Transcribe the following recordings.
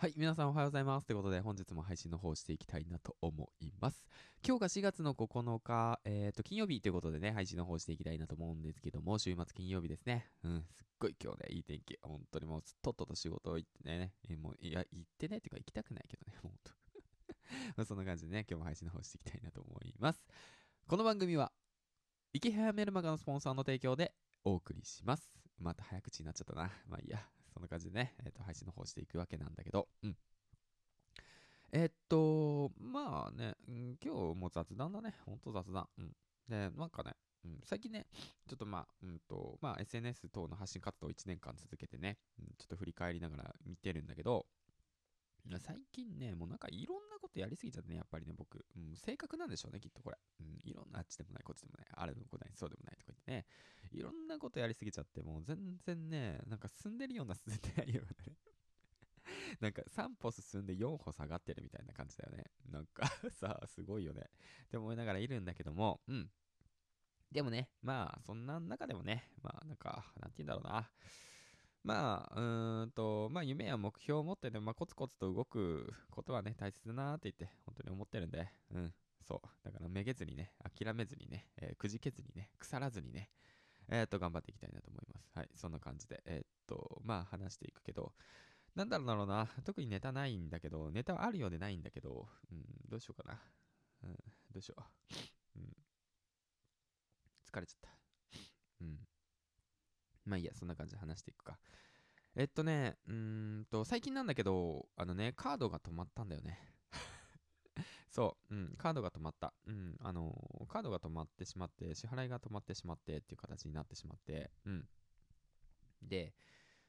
はい、皆さんおはようございます。ということで、本日も配信の方していきたいなと思います。今日が4月の9日、えっ、ー、と、金曜日ということでね、配信の方していきたいなと思うんですけども、週末金曜日ですね。うん、すっごい今日ね、いい天気。本当にもう、とっとと仕事を行ってね、えもう、いや、行ってね、っていうか行きたくないけどね、もうほんと。そんな感じでね、今日も配信の方していきたいなと思います。この番組は、池早メルマガのスポンサーの提供でお送りします。また早口になっちゃったな。まあいいや。そんな感じでね、えっ、ー、と、配信の方していくわけなんだけど、うん。えっと、まあね、今日も雑談だね。ほんと雑談。うん。で、なんかね、うん、最近ね、ちょっとまあ、うんと、まあ SNS 等の発信活動を1年間続けてね、うん、ちょっと振り返りながら見てるんだけど、最近ね、もうなんかいろんことやりすぎちゃってね、やっぱりね、僕、うん、性格なんでしょうね、きっとこれ。うん、いろんなあっちでもない、こっちでもない、あれでもない、そうでもないとか言ってね、いろんなことやりすぎちゃって、もう全然ね、なんか進んでるような進んでないようなね。なんか3歩進んで4歩下がってるみたいな感じだよね。なんか さあ、すごいよね。って思いながらいるんだけども、うん。でもね、まあ、そんな中でもね、まあ、なんか、なんて言うんだろうな。まあ、うーんと、まあ、夢や目標を持ってね、まあ、コツコツと動くことはね、大切だなって言って、本当に思ってるんで、うん、そう。だから、めげずにね、諦めずにね、えー、くじけずにね、腐らずにね、えー、っと、頑張っていきたいなと思います。はい、そんな感じで、えー、っと、まあ、話していくけど、なんだろうな、特にネタないんだけど、ネタはあるようでないんだけど、うん、どうしようかな。うん、どうしよう。うん。疲れちゃった。まあいいや、そんな感じで話していくか。えっとね、うーんと、最近なんだけど、あのね、カードが止まったんだよね。そう、うん、カードが止まった。うん、あの、カードが止まってしまって、支払いが止まってしまってっていう形になってしまって、うん。で、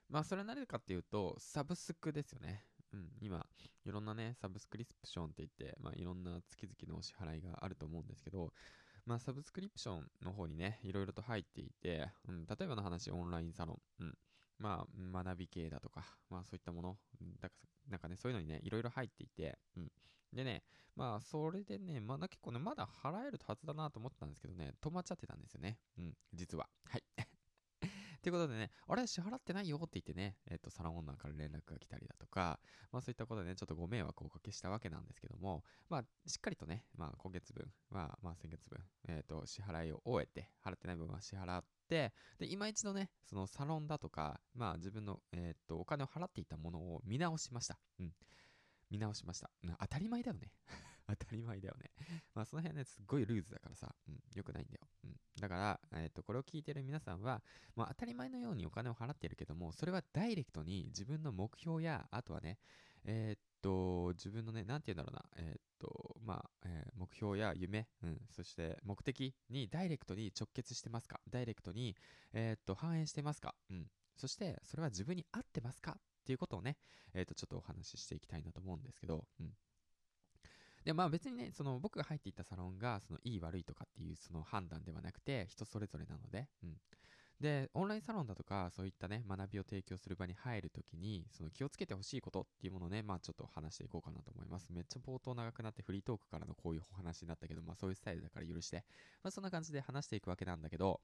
まあ、それは何かっていうと、サブスクですよね。うん、今、いろんなね、サブスクリプションって言って、まあ、いろんな月々のお支払いがあると思うんですけど、まあ、サブスクリプションの方にね、いろいろと入っていて、うん、例えばの話、オンラインサロン、うん、まあ、学び系だとか、まあ、そういったもの、だかなんかね、そういうのにね、いろいろ入っていて、うん。でね、まあ、それでね、まだ結構ね、まだ払えるはずだなと思ったんですけどね、止まっちゃってたんですよね。うん、実は。はい。ということでね、あれ支払ってないよって言ってね、えっ、と、サロンオーナーから連絡が来たりだとか、まあそういったことでね、ちょっとご迷惑をおかけしたわけなんですけども、まあしっかりとね、まあ今月分は、まあ先月分、えっ、と、支払いを終えて、払ってない分は支払って、で、今一度ね、そのサロンだとか、まあ自分の、えっ、と、お金を払っていたものを見直しました。うん。見直しました。当たり前だよね。当たり前だよね。まあその辺ね、すっごいルーズだからさ、うん、よくないんだよ。だから、えっ、と、これを聞いてる皆さんは、まあ当たり前のようにお金を払ってるけども、それはダイレクトに自分の目標や、あとはね、えっ、と、自分のね、なんて言うんだろうな、えっ、と、まあ、えー、目標や夢、うん、そして目的にダイレクトに直結してますか？ダイレクトに、えっと、反映してますか？うん。そして、それは自分に合ってますか？っていうことをね、えっ、と、ちょっとお話ししていきたいなと思うんですけど、うん。で、まあ別にね、その僕が入っていったサロンが、そのいい悪いとかっていうその判断ではなくて、人それぞれなので、うん。で、オンラインサロンだとか、そういったね、学びを提供する場に入るときに、その気をつけてほしいことっていうものをね、まあちょっと話していこうかなと思います。めっちゃ冒頭長くなってフリートークからのこういうお話になったけど、まあそういうスタイルだから許して、まあそんな感じで話していくわけなんだけど、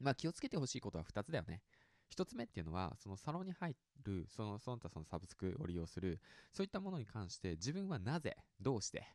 まあ気をつけてほしいことは2つだよね。一つ目っていうのは、そのサロンに入る、その、その他そのサブスクを利用する、そういったものに関して自分はなぜ、どうして、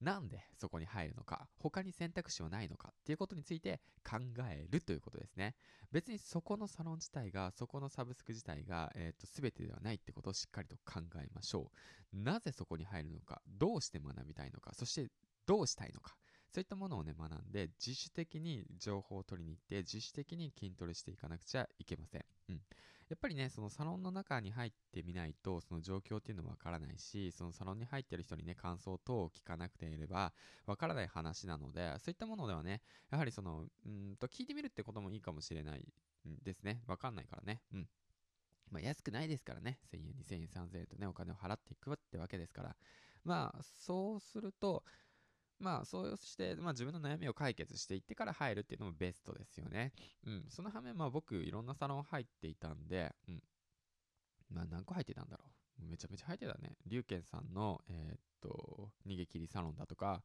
なんでそこに入るのか、他に選択肢はないのかっていうことについて考えるということですね。別にそこのサロン自体が、そこのサブスク自体が、えっ、ー、と、すべてではないってことをしっかりと考えましょう。なぜそこに入るのか、どうして学びたいのか、そしてどうしたいのか。そういったものをね、学んで、自主的に情報を取りに行って、自主的に筋トレしていかなくちゃいけません。うん。やっぱりね、そのサロンの中に入ってみないと、その状況っていうのもわからないし、そのサロンに入ってる人にね、感想等を聞かなくていれば、わからない話なので、そういったものではね、やはりその、うんと、聞いてみるってこともいいかもしれないですね。わかんないからね。うん。まあ、安くないですからね。1000円、2000円、3000円とね、お金を払っていくってわけですから。まあ、そうすると、まあ、そうして、まあ自分の悩みを解決していってから入るっていうのもベストですよね。うん。その反面、まあ僕、いろんなサロン入っていたんで、うん。まあ何個入ってたんだろう。めちゃめちゃ入ってたね。龍賢さんの、えー、っと、逃げ切りサロンだとか、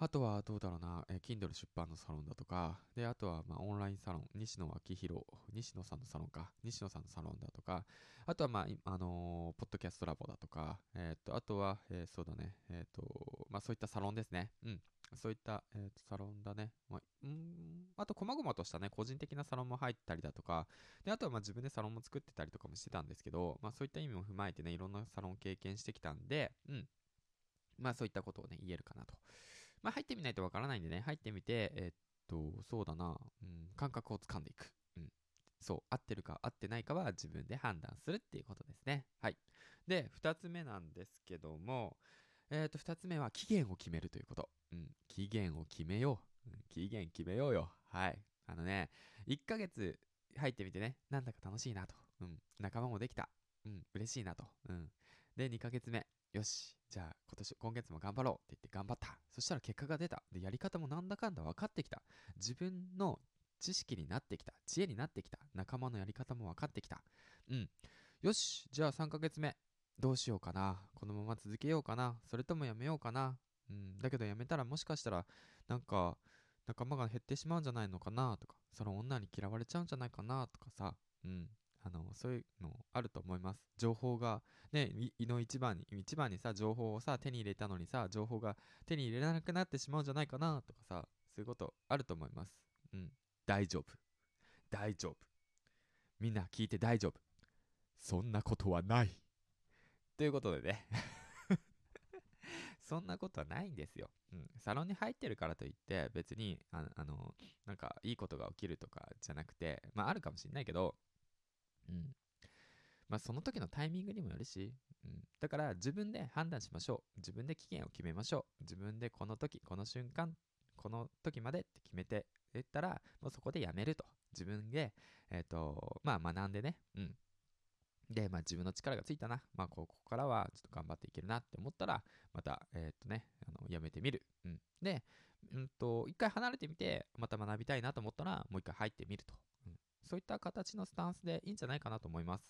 あとはどうだろうな、えー、Kindle 出版のサロンだとか、で、あとはまあオンラインサロン、西野昭弘、西野さんのサロンか、西野さんのサロンだとか、あとはまあ、あのー、ポッドキャストラボだとか、えっ、と、あとは、えー、そうだね、えっ、と、まあそういったサロンですね。うん。そういった、えー、とサロンだね。まあ、うん。あと、細々としたね、個人的なサロンも入ったりだとか、で、あとはまあ自分でサロンも作ってたりとかもしてたんですけど、まあそういった意味も踏まえてね、いろんなサロン経験してきたんで、うん。まあそういったことをね、言えるかなと。まあ、入ってみないとわからないんでね、入ってみて、えー、っと、そうだな、うん、感覚をつかんでいく。うん。そう、合ってるか合ってないかは自分で判断するっていうことですね。はい。で、二つ目なんですけども、えー、っと、二つ目は期限を決めるということ。うん。期限を決めよう。期限決めようよ。はい。あのね、1ヶ月入ってみてね、なんだか楽しいなと。うん。仲間もできた。うん。嬉しいなと。うん。で、2ヶ月目。よし、じゃあ今年、今月も頑張ろうって言って頑張った。そしたら結果が出た。で、やり方もなんだかんだ分かってきた。自分の知識になってきた。知恵になってきた。仲間のやり方も分かってきた。うん。よし、じゃあ3ヶ月目。どうしようかな。このまま続けようかな。それともやめようかな。うん。だけどやめたらもしかしたら、なんか、仲間が減ってしまうんじゃないのかなとか、その女に嫌われちゃうんじゃないかなとかさ。うん。あの、そういうのあると思います。情報が、ね、胃の一番に、一番にさ、情報をさ、手に入れたのにさ、情報が手に入れなくなってしまうんじゃないかなとかさ、そういうことあると思います。うん。大丈夫。大丈夫。みんな聞いて大丈夫。そんなことはない。ということでね そんなことはないんですよ。うん。サロンに入ってるからといって、別に、ああの、なんか、いいことが起きるとかじゃなくて、まあ、あるかもしんないけど、まあ、その時のタイミングにもよるし、うん。だから自分で判断しましょう。自分で期限を決めましょう。自分でこの時、この瞬間、この時までって決めて言ったら、もうそこでやめると。自分で、えっ、ー、と、まあ学んでね、うん。で、まあ自分の力がついたな。まあここからはちょっと頑張っていけるなって思ったら、また、えっ、とね、あの、やめてみる。うん。で、うんと、一回離れてみて、また学びたいなと思ったら、もう一回入ってみると。そういった形のスタンスでいいんじゃないかなと思います。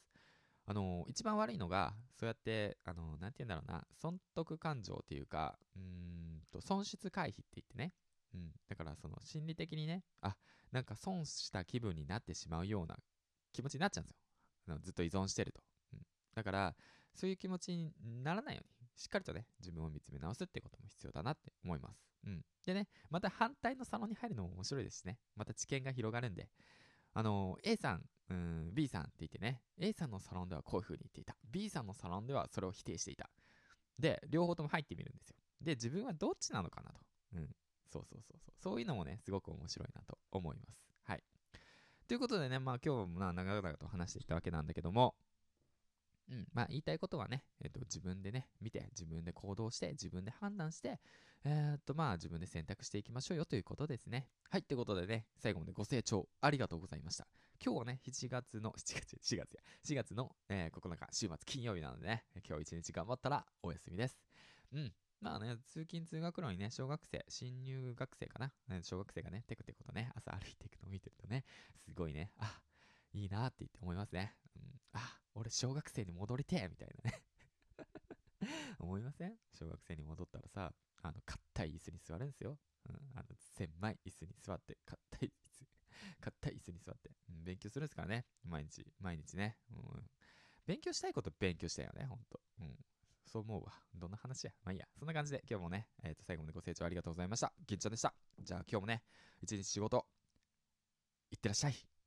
あの、一番悪いのが、そうやって、あの、なんて言うんだろうな、損得感情っていうか、うんと、損失回避って言ってね、うん、だからその心理的にね、あ、なんか損した気分になってしまうような気持ちになっちゃうんですよ。あのずっと依存してると。うん、だから、そういう気持ちにならないように、しっかりとね、自分を見つめ直すってことも必要だなって思います。うん。でね、また反対のサロンに入るのも面白いですしね。また知見が広がるんで、あの、A さん、うん、B さんって言ってね、A さんのサロンではこういう風に言っていた。B さんのサロンではそれを否定していた。で、両方とも入ってみるんですよ。で、自分はどっちなのかなと。うん。そうそうそうそう。そういうのもね、すごく面白いなと思います。はい。ということでね、まあ今日も長々と話してきたわけなんだけども、うん、まあ言いたいことはね、えっ、ー、と自分でね、見て、自分で行動して、自分で判断して、えっ、とまあ自分で選択していきましょうよということですね。はい、ということでね、最後までご清聴ありがとうございました。今日はね、7月の、7月、4月や、4月の、えー、9日、週末金曜日なのでね、今日一日頑張ったらお休みです。うん。まあね、通勤通学路にね、小学生、新入学生かな、小学生がね、テクテクとね、朝歩いていくのを見てるとね、すごいね、あ、いいなって言って思いますね。うん、あ、俺小学生に戻りてえみたいなね 思いません？小学生に戻ったらさ、あの、硬い椅子に座るんですよ。うん、あの、狭い椅子に座って、硬い椅子、硬い椅子に座って、うん、勉強するんですからね。毎日、毎日ね。うん、勉強したいこと勉強したよね、ほんと。うん。そう思うわ。どんな話や。まあいいや。そんな感じで今日もね、えっ、ー、と、最後までご清聴ありがとうございました。銀ちゃんでした。じゃあ今日もね、一日仕事、いってらっしゃい。